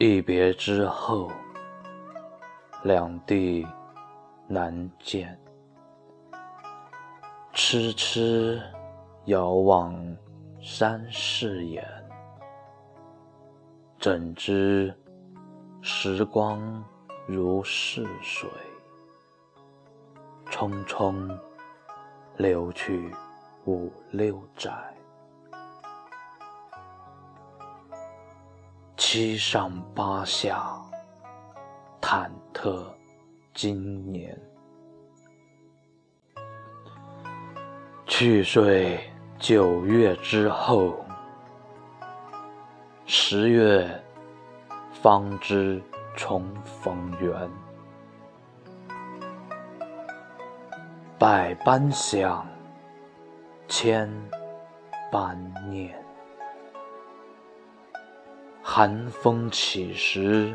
一别之后，两地难见。痴痴遥望山势远，怎知时光如逝水，匆匆流去五六载。七上八下，忐忑今年。去岁九月之后，十月方知重逢缘。百般想，千般念。寒风起时，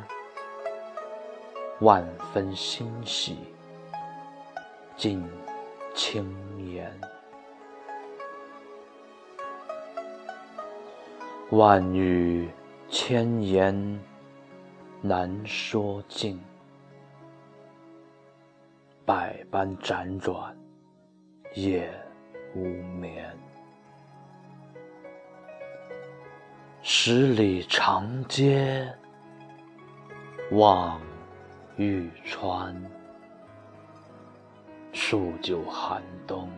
万分欣喜，尽轻言。万语千言难说尽，百般辗转夜无眠。十里长街望玉川，数九寒冬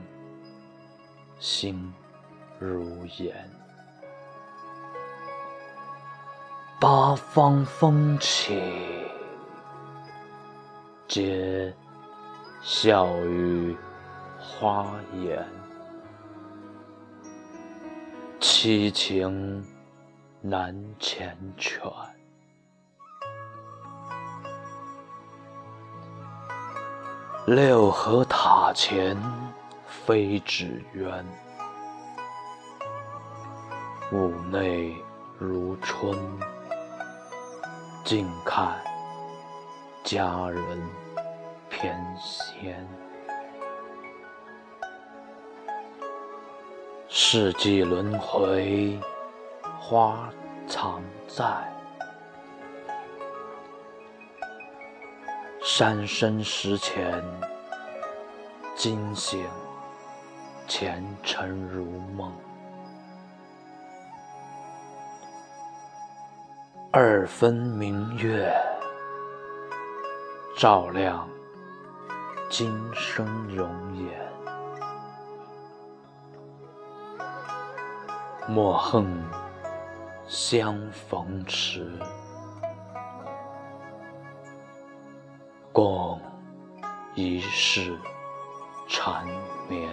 心如盐。八方风起，皆笑语花颜，七情。难缱绻，六合塔前飞纸鸢，屋内如春，静看佳人翩跹。四季轮回。花常在，三生石前惊醒，前尘如梦。二分明月，照亮今生容颜。莫恨。相逢迟，共一世缠绵。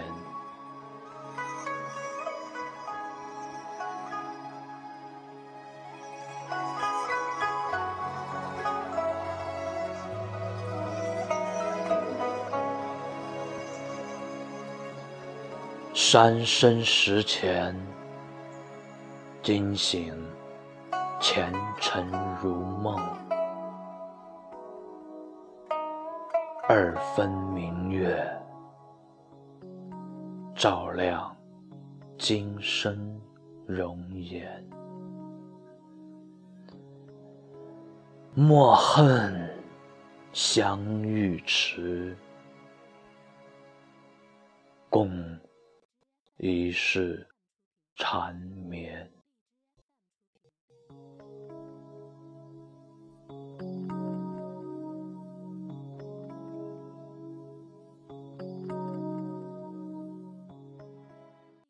三生石前。惊醒，前尘如梦。二分明月，照亮今生容颜。莫恨相遇迟，共一世缠绵。